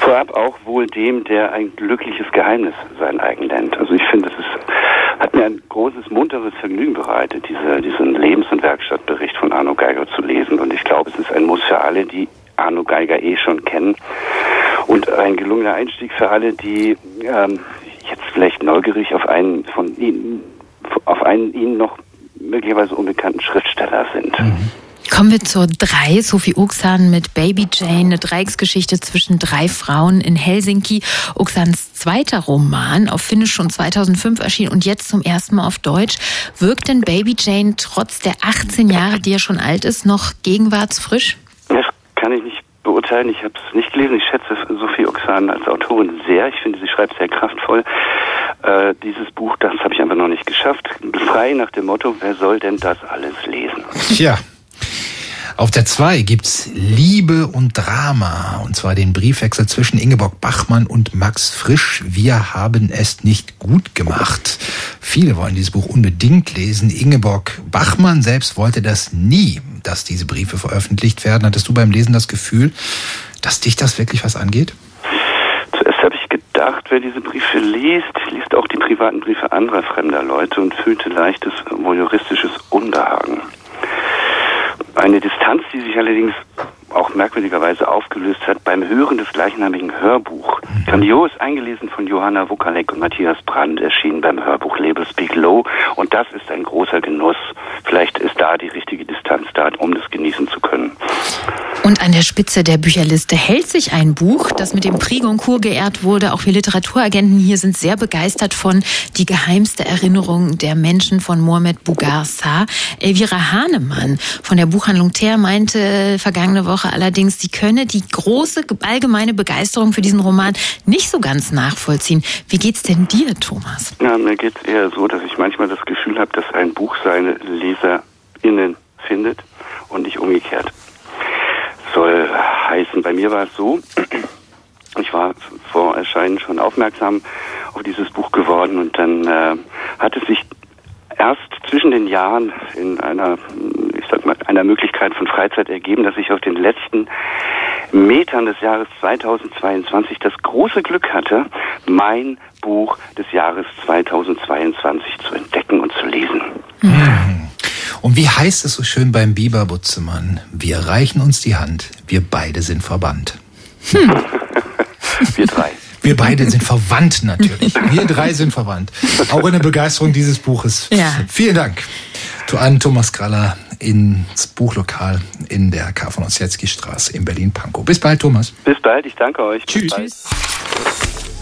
vorab auch wohl dem, der ein glückliches Geheimnis sein eigen nennt. Also ich finde, es hat mir ein großes, munteres Vergnügen bereitet, diese, diesen Lebens- und Werkstattbericht von Arno Geiger zu lesen. Und ich glaube, es ist ein Muss für alle, die Arno Geiger eh schon kennen. Und ein gelungener Einstieg für alle, die ähm, jetzt vielleicht neugierig auf einen von ihnen, auf einen ihnen noch möglicherweise unbekannten Schriftsteller sind. Mhm. Kommen wir zur 3. Sophie Uxan mit Baby Jane, eine Dreiecksgeschichte zwischen drei Frauen in Helsinki. Uxans zweiter Roman auf Finnisch schon 2005 erschien und jetzt zum ersten Mal auf Deutsch. Wirkt denn Baby Jane trotz der 18 Jahre, die ja schon alt ist, noch gegenwartsfrisch? Das kann ich nicht beurteilen. Ich habe es nicht gelesen. Ich schätze Sophie Oxan als Autorin sehr. Ich finde, sie schreibt sehr kraftvoll. Äh, dieses Buch, das habe ich einfach noch nicht geschafft. Frei nach dem Motto, wer soll denn das alles lesen? Ja, Auf der 2 gibt's Liebe und Drama. Und zwar den Briefwechsel zwischen Ingeborg Bachmann und Max Frisch. Wir haben es nicht gut gemacht. Viele wollen dieses Buch unbedingt lesen. Ingeborg Bachmann selbst wollte das nie, dass diese Briefe veröffentlicht werden. Hattest du beim Lesen das Gefühl, dass dich das wirklich was angeht? Zuerst habe ich gedacht, wer diese Briefe liest, liest auch die privaten Briefe anderer fremder Leute und fühlte leichtes voyeuristisches Unbehagen. Eine Distanz, die sich allerdings auch merkwürdigerweise aufgelöst hat beim Hören des gleichnamigen Hörbuch. Mhm. Grandios eingelesen von Johanna Wukalek und Matthias Brand erschienen beim Hörbuchlabel Speak Low und das ist ein großer Genuss. Vielleicht ist da die richtige Distanz da, um das genießen zu können. Und an der Spitze der Bücherliste hält sich ein Buch, das mit dem Prix Goncourt geehrt wurde. Auch wir Literaturagenten hier sind sehr begeistert von Die geheimste Erinnerung der Menschen von Mohamed Bougar Sarr. Elvira Hahnemann von der Buchhandlung Ter meinte vergangene Woche, Woche allerdings, sie könne die große allgemeine Begeisterung für diesen Roman nicht so ganz nachvollziehen. Wie geht's denn dir, Thomas? Ja, mir geht's eher so, dass ich manchmal das Gefühl habe, dass ein Buch seine LeserInnen findet und nicht umgekehrt. Soll heißen, bei mir war es so, *clears throat* ich war vor Erscheinen schon aufmerksam auf dieses Buch geworden und dann äh, hat es sich erst zwischen den Jahren in einer, ich sag mal, einer Möglichkeit von Freizeit ergeben, dass ich auf den letzten Metern des Jahres 2022 das große Glück hatte, mein Buch des Jahres 2022 zu entdecken und zu lesen. Mhm. Und wie heißt es so schön beim Biber Butzemann? Wir reichen uns die Hand, wir beide sind verbannt. Hm. *laughs* wir drei. Wir beide sind verwandt natürlich. *laughs* Wir drei sind verwandt. Auch in der Begeisterung dieses Buches. Ja. Vielen Dank an Thomas Kraller ins Buchlokal in der K von Ossietzky Straße in Berlin-Pankow. Bis bald, Thomas. Bis bald, ich danke euch. Tschüss.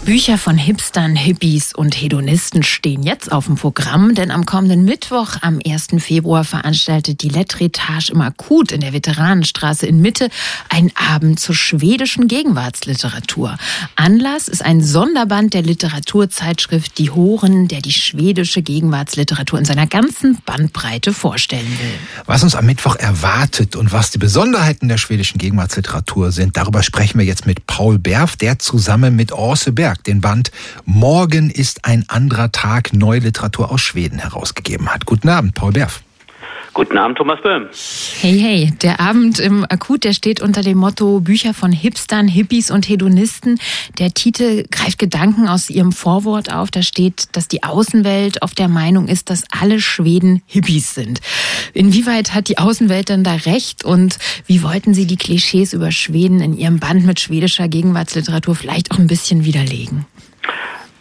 Bücher von Hipstern, Hippies und Hedonisten stehen jetzt auf dem Programm, denn am kommenden Mittwoch, am 1. Februar, veranstaltet die Lettretage im Akut in der Veteranenstraße in Mitte einen Abend zur schwedischen Gegenwartsliteratur. Anlass ist ein Sonderband der Literaturzeitschrift Die Horen, der die schwedische Gegenwartsliteratur in seiner ganzen Bandbreite vorstellen will. Was uns am Mittwoch erwartet und was die Besonderheiten der schwedischen Gegenwartsliteratur sind, darüber sprechen wir jetzt mit Paul Berf, der zusammen mit Orse Berg den Band Morgen ist ein anderer Tag Neue Literatur aus Schweden herausgegeben hat. Guten Abend, Paul Berf. Guten Abend, Thomas Böhm. Hey, hey, der Abend im Akut, der steht unter dem Motto Bücher von Hipstern, Hippies und Hedonisten. Der Titel greift Gedanken aus ihrem Vorwort auf. Da steht, dass die Außenwelt oft der Meinung ist, dass alle Schweden Hippies sind. Inwieweit hat die Außenwelt denn da recht und wie wollten Sie die Klischees über Schweden in Ihrem Band mit schwedischer Gegenwartsliteratur vielleicht auch ein bisschen widerlegen?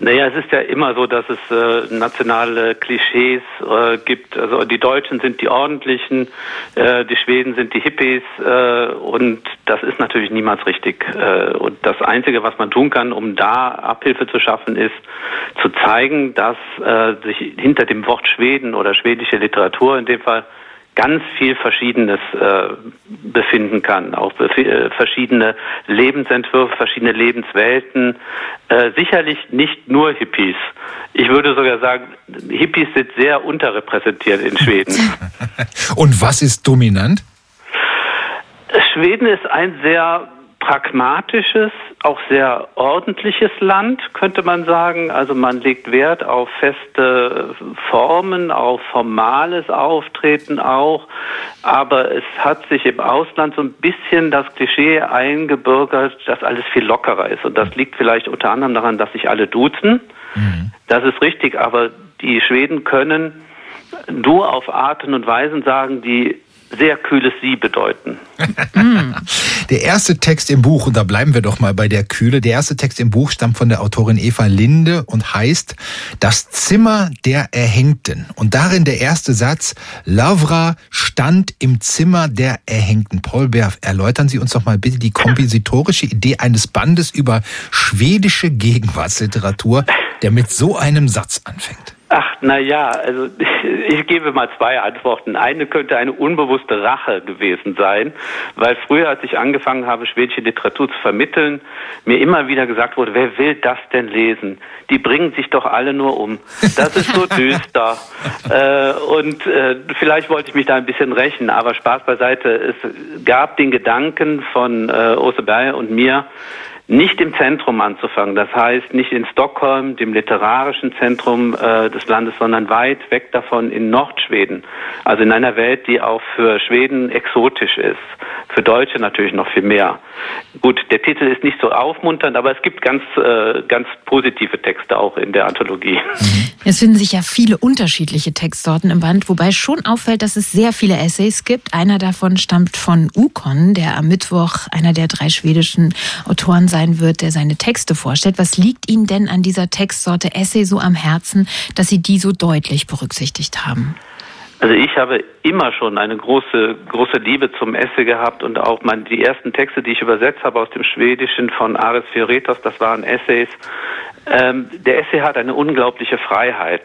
Naja, es ist ja immer so, dass es äh, nationale Klischees äh, gibt. Also die Deutschen sind die Ordentlichen, äh, die Schweden sind die Hippies äh, und das ist natürlich niemals richtig. Äh, und das Einzige, was man tun kann, um da Abhilfe zu schaffen, ist zu zeigen, dass äh, sich hinter dem Wort Schweden oder schwedische Literatur in dem Fall ganz viel Verschiedenes äh, befinden kann, auch äh, verschiedene Lebensentwürfe, verschiedene Lebenswelten, äh, sicherlich nicht nur Hippies. Ich würde sogar sagen, Hippies sind sehr unterrepräsentiert in Schweden. *laughs* Und was ist dominant? Schweden ist ein sehr pragmatisches, auch sehr ordentliches Land, könnte man sagen. Also man legt Wert auf feste Formen, auf formales Auftreten auch. Aber es hat sich im Ausland so ein bisschen das Klischee eingebürgert, dass alles viel lockerer ist. Und das liegt vielleicht unter anderem daran, dass sich alle duzen. Mhm. Das ist richtig, aber die Schweden können nur auf Arten und Weisen sagen, die sehr kühles Sie bedeuten. *laughs* der erste Text im Buch, und da bleiben wir doch mal bei der Kühle, der erste Text im Buch stammt von der Autorin Eva Linde und heißt Das Zimmer der Erhängten. Und darin der erste Satz, Lavra stand im Zimmer der Erhängten. Paul Berf, erläutern Sie uns doch mal bitte die kompositorische Idee eines Bandes über schwedische Gegenwartsliteratur, der mit so einem Satz anfängt. Ach, na ja, also *laughs* ich, gebe mal zwei Antworten. Eine könnte eine unbewusste Rache gewesen sein, weil früher, als ich angefangen habe, schwedische Literatur zu vermitteln, mir immer wieder gesagt wurde, wer will das denn lesen? Die bringen sich doch alle nur um. Das ist so *laughs* düster. äh, und äh, vielleicht wollte ich mich da ein bisschen rächen, aber Spaß beiseite. Es gab den Gedanken von äh, Ose Berger und mir, nicht im Zentrum anzufangen. Das heißt nicht in Stockholm, dem literarischen Zentrum äh, des Landes, sondern weit weg davon in Nordschweden. Also in einer Welt, die auch für Schweden exotisch ist. Für Deutsche natürlich noch viel mehr. Gut, der Titel ist nicht so aufmunternd, aber es gibt ganz, äh, ganz positive Texte auch in der Anthologie. Es finden sich ja viele unterschiedliche Textsorten im Band, wobei schon auffällt, dass es sehr viele Essays gibt. Einer davon stammt von Ukon, der am Mittwoch einer der drei schwedischen Autoren sein sein wird, der seine Texte vorstellt. Was liegt Ihnen denn an dieser Textsorte Essay so am Herzen, dass Sie die so deutlich berücksichtigt haben? Also ich habe immer schon eine große, große Liebe zum Essay gehabt und auch meine, die ersten Texte, die ich übersetzt habe aus dem Schwedischen von Ares Fioretos, das waren Essays. Ähm, der Essay hat eine unglaubliche Freiheit.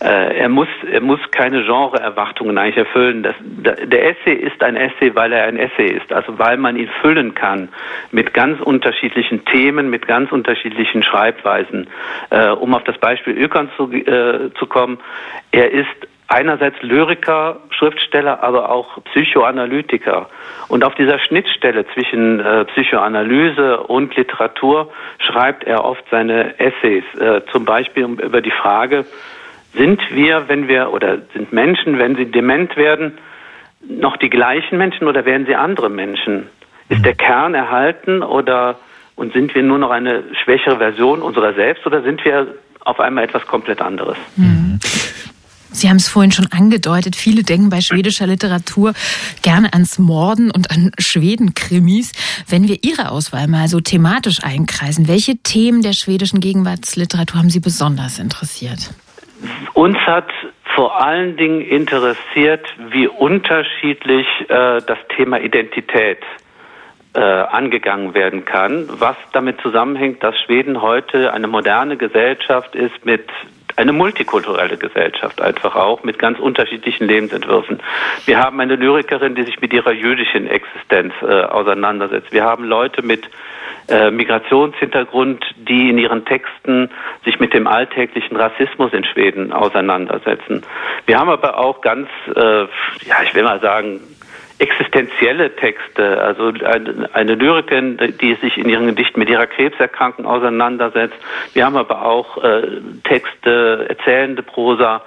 Äh, er muss, er muss keine Genreerwartungen eigentlich erfüllen. Das, der Essay ist ein Essay, weil er ein Essay ist, also weil man ihn füllen kann mit ganz unterschiedlichen Themen, mit ganz unterschiedlichen Schreibweisen. Äh, um auf das Beispiel Ökern zu, äh, zu kommen, er ist einerseits Lyriker, Schriftsteller, aber auch Psychoanalytiker. Und auf dieser Schnittstelle zwischen äh, Psychoanalyse und Literatur schreibt er oft seine Essays, äh, zum Beispiel über die Frage, sind wir, wenn wir, oder sind Menschen, wenn sie dement werden, noch die gleichen Menschen oder werden sie andere Menschen? Ist der Kern erhalten oder und sind wir nur noch eine schwächere Version unserer selbst oder sind wir auf einmal etwas komplett anderes? Mhm. Sie haben es vorhin schon angedeutet, viele denken bei schwedischer Literatur gerne ans Morden und an Schweden-Krimis. Wenn wir Ihre Auswahl mal so thematisch einkreisen, welche Themen der schwedischen Gegenwartsliteratur haben Sie besonders interessiert? Uns hat vor allen Dingen interessiert, wie unterschiedlich äh, das Thema Identität äh, angegangen werden kann, was damit zusammenhängt, dass Schweden heute eine moderne Gesellschaft ist mit eine multikulturelle Gesellschaft einfach auch mit ganz unterschiedlichen Lebensentwürfen. Wir haben eine Lyrikerin, die sich mit ihrer jüdischen Existenz äh, auseinandersetzt. Wir haben Leute mit Migrationshintergrund, die in ihren Texten sich mit dem alltäglichen Rassismus in Schweden auseinandersetzen. Wir haben aber auch ganz, äh, ja, ich will mal sagen, existenzielle Texte, also eine Lyrikerin, die sich in ihren Gedichten mit ihrer Krebserkrankung auseinandersetzt. Wir haben aber auch äh, Texte, erzählende Prosa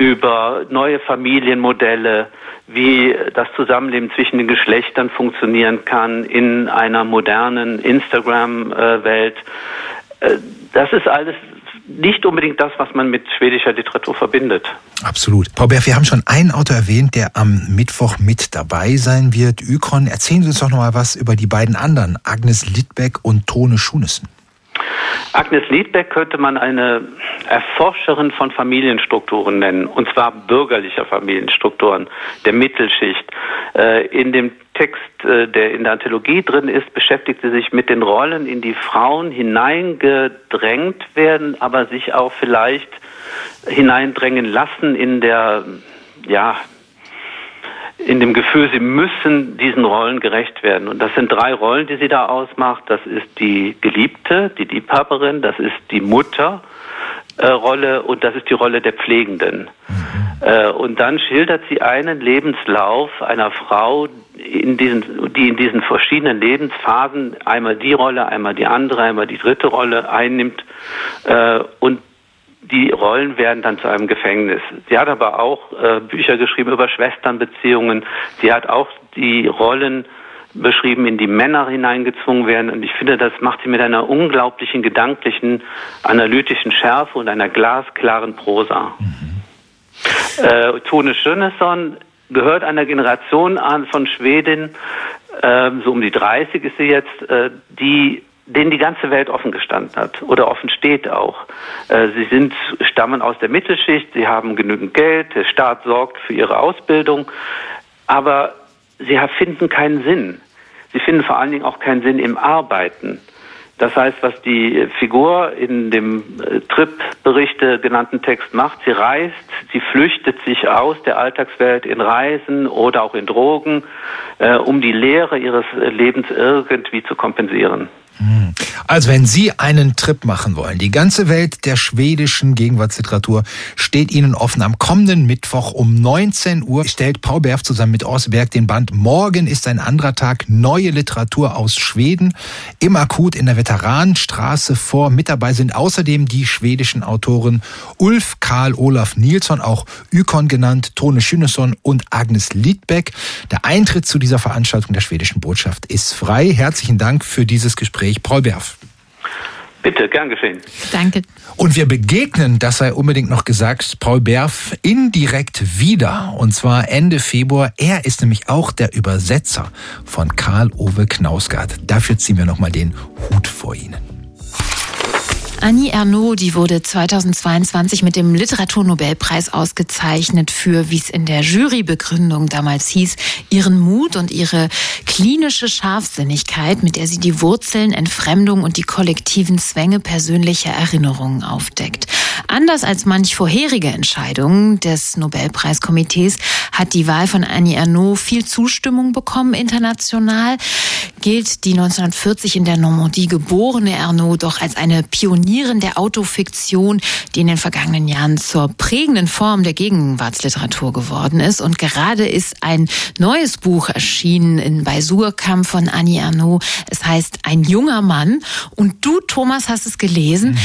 über neue Familienmodelle, wie das Zusammenleben zwischen den Geschlechtern funktionieren kann in einer modernen Instagram-Welt. Äh, das ist alles nicht unbedingt das, was man mit schwedischer Literatur verbindet. Absolut. Frau Berf, wir haben schon einen Autor erwähnt, der am Mittwoch mit dabei sein wird, Ykon. Erzählen Sie uns doch noch mal was über die beiden anderen, Agnes Littbeck und Tone Schunissen. Agnes Liedbeck könnte man eine Erforscherin von Familienstrukturen nennen, und zwar bürgerlicher Familienstrukturen, der Mittelschicht. Äh, in dem Text, äh, der in der Anthologie drin ist, beschäftigt sie sich mit den Rollen, in die Frauen hineingedrängt werden, aber sich auch vielleicht hineindrängen lassen in der, ja, in dem Gefühl, sie müssen diesen Rollen gerecht werden. Und das sind drei Rollen, die sie da ausmacht. Das ist die Geliebte, die Liebhaberin, das ist die Mutter äh, Rolle und das ist die Rolle der Pflegenden. Mhm. Äh, und dann schildert sie einen Lebenslauf einer Frau, in diesen, die in diesen verschiedenen Lebensphasen einmal die Rolle, einmal die andere, einmal die dritte Rolle einnimmt äh, und die Rollen werden dann zu einem Gefängnis. Sie hat aber auch äh, Bücher geschrieben über Schwesternbeziehungen. Sie hat auch die Rollen beschrieben, in die Männer hineingezwungen werden. Und ich finde, das macht sie mit einer unglaublichen gedanklichen, analytischen Schärfe und einer glasklaren Prosa. Mhm. Äh, Tone Schönesson gehört einer Generation an von Schwedinnen, äh, so um die 30 ist sie jetzt, äh, die denen die ganze Welt offen gestanden hat oder offen steht auch. Äh, sie sind, stammen aus der Mittelschicht, sie haben genügend Geld, der Staat sorgt für ihre Ausbildung, aber sie finden keinen Sinn. Sie finden vor allen Dingen auch keinen Sinn im Arbeiten. Das heißt, was die Figur in dem äh, Trip-Berichte genannten Text macht, sie reist, sie flüchtet sich aus der Alltagswelt in Reisen oder auch in Drogen, äh, um die Leere ihres Lebens irgendwie zu kompensieren. Hm. Also wenn Sie einen Trip machen wollen, die ganze Welt der schwedischen Gegenwartsliteratur steht Ihnen offen. Am kommenden Mittwoch um 19 Uhr stellt Paul Berf zusammen mit Orsberg den Band Morgen ist ein anderer Tag, neue Literatur aus Schweden im Akut in der Veteranenstraße vor. Mit dabei sind außerdem die schwedischen Autoren Ulf Karl Olaf Nilsson, auch Ykon genannt, Tone Schünesson und Agnes Liedbeck. Der Eintritt zu dieser Veranstaltung der schwedischen Botschaft ist frei. Herzlichen Dank für dieses Gespräch. Gespräch. Paul Berf. Bitte, gern geschehen. Danke. Und wir begegnen, das sei unbedingt noch gesagt, Paul Berf indirekt wieder. Und zwar Ende Februar. Er ist nämlich auch der Übersetzer von Karl-Ove Knausgard. Dafür ziehen wir nochmal den Hut vor Ihnen. Annie Ernaux, die wurde 2022 mit dem Literaturnobelpreis ausgezeichnet für, wie es in der Jurybegründung damals hieß, ihren Mut und ihre klinische Scharfsinnigkeit, mit der sie die Wurzeln, Entfremdung und die kollektiven Zwänge persönlicher Erinnerungen aufdeckt. Anders als manch vorherige Entscheidungen des Nobelpreiskomitees hat die Wahl von Annie Ernaux viel Zustimmung bekommen international. Gilt die 1940 in der Normandie geborene Ernaux doch als eine Pionierin der Autofiktion, die in den vergangenen Jahren zur prägenden Form der Gegenwartsliteratur geworden ist. Und gerade ist ein neues Buch erschienen in, bei Surkamp von Annie Ernaux. Es heißt Ein junger Mann. Und du, Thomas, hast es gelesen. Mhm.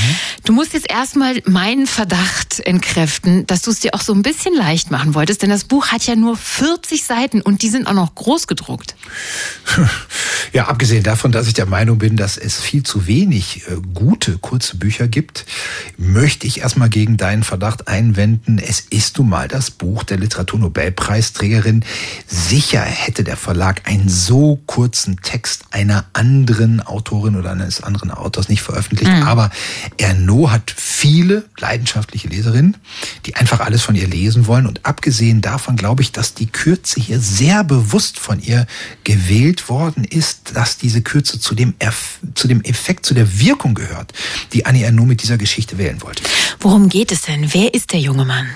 Du musst jetzt erstmal meinen Verdacht entkräften, dass du es dir auch so ein bisschen leicht machen wolltest, denn das Buch hat ja nur 40 Seiten und die sind auch noch groß gedruckt. *laughs* Ja, abgesehen davon, dass ich der Meinung bin, dass es viel zu wenig äh, gute kurze Bücher gibt, möchte ich erstmal gegen deinen Verdacht einwenden. Es ist nun mal das Buch der Literaturnobelpreisträgerin. Sicher hätte der Verlag einen so kurzen Text einer anderen Autorin oder eines anderen Autors nicht veröffentlicht. Mhm. Aber Ernaud hat viele leidenschaftliche Leserinnen, die einfach alles von ihr lesen wollen. Und abgesehen davon glaube ich, dass die Kürze hier sehr bewusst von ihr gewählt worden ist, dass diese Kürze zu dem, Eff zu dem Effekt, zu der Wirkung gehört, die Annie Ernaux mit dieser Geschichte wählen wollte. Worum geht es denn? Wer ist der junge Mann?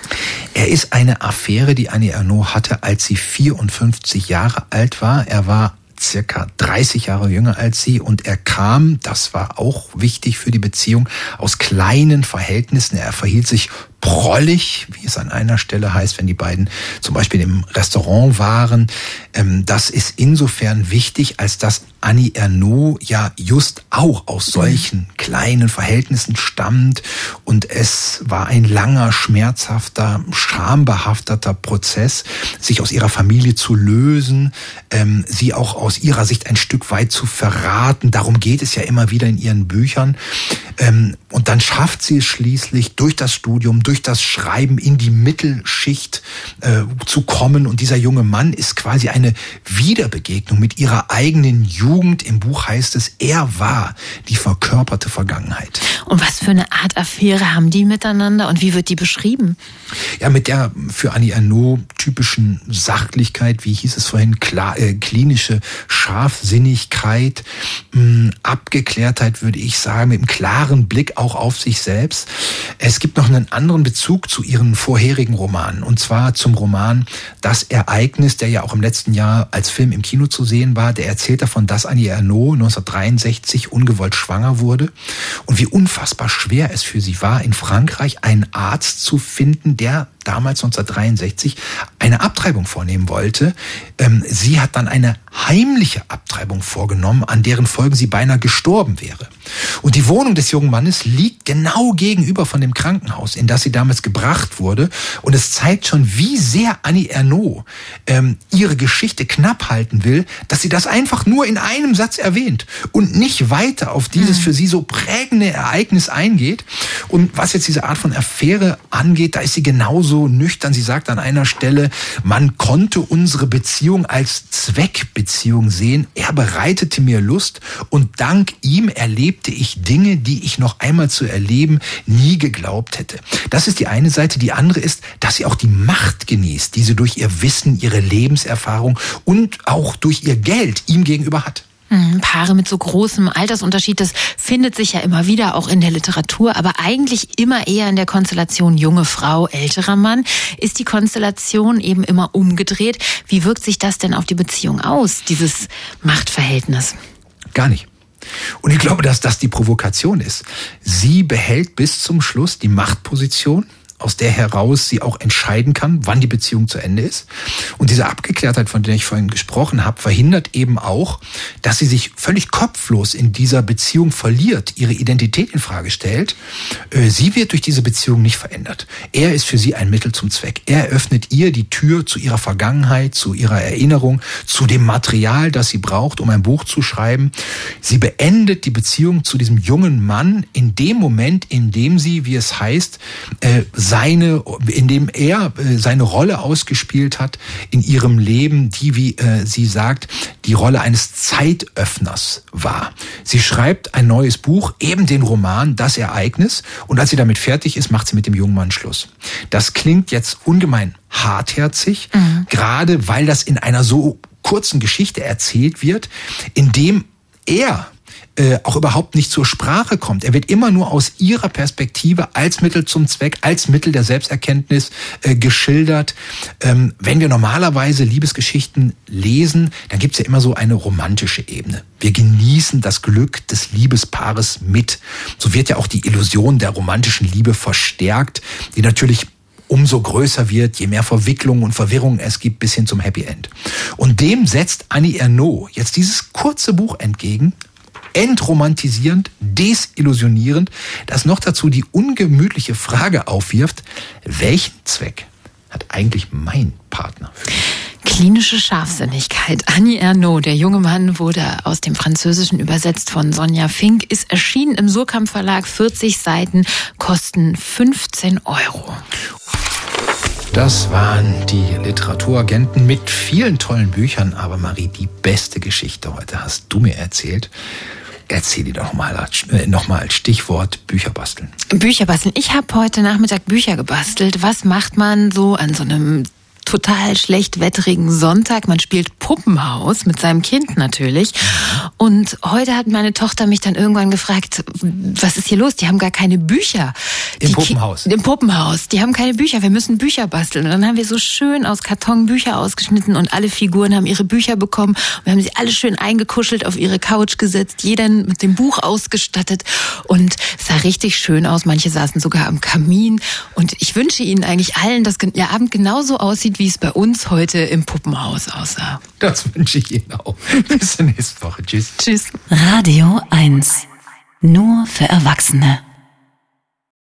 Er ist eine Affäre, die Annie Ernaux hatte, als sie 54 Jahre alt war. Er war circa 30 Jahre jünger als sie und er kam, das war auch wichtig für die Beziehung, aus kleinen Verhältnissen. Er verhielt sich prollig, wie es an einer Stelle heißt, wenn die beiden zum Beispiel im Restaurant waren. Ähm, das ist insofern wichtig, als dass Annie Ernaux ja just auch aus solchen kleinen Verhältnissen stammt und es war ein langer, schmerzhafter, schambehafteter Prozess, sich aus ihrer Familie zu lösen, ähm, sie auch aus ihrer Sicht ein Stück weit zu verraten. Darum geht es ja immer wieder in ihren Büchern. Und dann schafft sie es schließlich durch das Studium, durch das Schreiben in die Mittelschicht äh, zu kommen. Und dieser junge Mann ist quasi eine Wiederbegegnung mit ihrer eigenen Jugend. Im Buch heißt es, er war die verkörperte Vergangenheit. Und was für eine Art Affäre haben die miteinander und wie wird die beschrieben? Ja, mit der für Annie Ernaux typischen Sachlichkeit, wie hieß es vorhin, klar, äh, klinische Scharfsinnigkeit, mh, hm, Abgeklärtheit würde ich sagen, mit einem klaren Blick auch auf sich selbst. Es gibt noch einen anderen Bezug zu ihren vorherigen Romanen, und zwar zum Roman Das Ereignis, der ja auch im letzten Jahr als Film im Kino zu sehen war. Der erzählt davon, dass Annie Ernaux 1963 ungewollt schwanger wurde und wie unfassbar schwer es für sie war, in Frankreich einen Arzt zu finden, der damals 1963 eine Abtreibung vornehmen wollte. Ähm, sie hat dann eine heimliche Abtreibung vorgenommen, an deren Folgen sie beinahe gestorben wäre. Und die Wohnung des jungen Mannes liegt genau gegenüber von dem Krankenhaus, in das sie damals gebracht wurde. Und es zeigt schon, wie sehr Annie Ernaux ähm, ihre Geschichte knapp halten will, dass sie das einfach nur in einem Satz erwähnt und nicht weiter auf dieses mhm. für sie so prägende Ereignis eingeht. Und was jetzt diese Art von Affäre angeht, da ist sie genauso nüchtern. Sie sagt an einer Stelle, man konnte unsere Beziehung als Zweckbeziehung sehen. Er bereitete mir Lust und dank ihm erlebte ich Dinge, die ich noch einmal zu erleben nie geglaubt hätte. Das ist die eine Seite. Die andere ist, dass sie auch die Macht genießt, die sie durch ihr Wissen, ihre Lebenserfahrung und auch durch ihr Geld ihm gegenüber hat. Mhm, Paare mit so großem Altersunterschied, das findet sich ja immer wieder auch in der Literatur, aber eigentlich immer eher in der Konstellation junge Frau, älterer Mann. Ist die Konstellation eben immer umgedreht? Wie wirkt sich das denn auf die Beziehung aus, dieses Machtverhältnis? Gar nicht. Und ich glaube, dass das die Provokation ist. Sie behält bis zum Schluss die Machtposition aus der heraus sie auch entscheiden kann, wann die Beziehung zu Ende ist. Und diese Abgeklärtheit, von der ich vorhin gesprochen habe, verhindert eben auch, dass sie sich völlig kopflos in dieser Beziehung verliert, ihre Identität in Frage stellt. Äh, sie wird durch diese Beziehung nicht verändert. Er ist für sie ein Mittel zum Zweck. Er öffnet ihr die Tür zu ihrer Vergangenheit, zu ihrer Erinnerung, zu dem Material, das sie braucht, um ein Buch zu schreiben. Sie beendet die Beziehung zu diesem jungen Mann in dem Moment, in dem sie, wie es heißt, äh, seine, in dem er äh, seine Rolle ausgespielt hat in ihrem Leben, die, wie äh, sie sagt, die Rolle eines Zeitöffners war. Sie schreibt ein neues Buch, eben den Roman Das Ereignis, und als sie damit fertig ist, macht sie mit dem jungen Mann Schluss. Das klingt jetzt ungemein hartherzig, mhm. gerade weil das in einer so kurzen Geschichte erzählt wird, in dem er äh, auch überhaupt nicht zur Sprache kommt. Er wird immer nur aus ihrer Perspektive als Mittel zum Zweck, als Mittel der Selbsterkenntnis äh, geschildert. Ähm, wenn wir normalerweise Liebesgeschichten lesen, dann gibt's ja immer so eine romantische Ebene. Wir genießen das Glück des Liebespaares mit. So wird ja auch die Illusion der romantischen Liebe verstärkt, die natürlich umso größer wird, je mehr Verwicklungen und Verwirrungen es gibt, bis hin zum Happy End. Und dem setzt Annie Ernaux jetzt dieses kurze Buch entgegen, entromantisierend, desillusionierend, das noch dazu die ungemütliche Frage aufwirft, welchen Zweck hat eigentlich mein Partner für mich? Klinische Scharfsinnigkeit. Annie Ernaux, der junge Mann, wurde aus dem Französischen übersetzt von Sonja Fink, ist erschienen im Surkamp Verlag, 40 Seiten, kosten 15 Euro. Das waren die Literaturagenten mit vielen tollen Büchern, aber Marie, die beste Geschichte heute hast du mir erzählt. Erzähl die doch mal, äh, noch mal als Stichwort Bücher basteln. Bücher basteln. Ich habe heute Nachmittag Bücher gebastelt. Was macht man so an so einem total schlecht wetterigen Sonntag. Man spielt Puppenhaus mit seinem Kind natürlich. Und heute hat meine Tochter mich dann irgendwann gefragt, was ist hier los? Die haben gar keine Bücher. Im Puppenhaus. Im Puppenhaus. Die haben keine Bücher. Wir müssen Bücher basteln. Und dann haben wir so schön aus Karton Bücher ausgeschnitten und alle Figuren haben ihre Bücher bekommen. Wir haben sie alle schön eingekuschelt auf ihre Couch gesetzt, jeder mit dem Buch ausgestattet und es sah richtig schön aus. Manche saßen sogar am Kamin und ich wünsche Ihnen eigentlich allen, dass Ihr Abend genauso aussieht wie es bei uns heute im Puppenhaus aussah. Das wünsche ich Ihnen auch. Bis zur nächsten Woche. Tschüss. Tschüss. Radio 1. Nur für Erwachsene.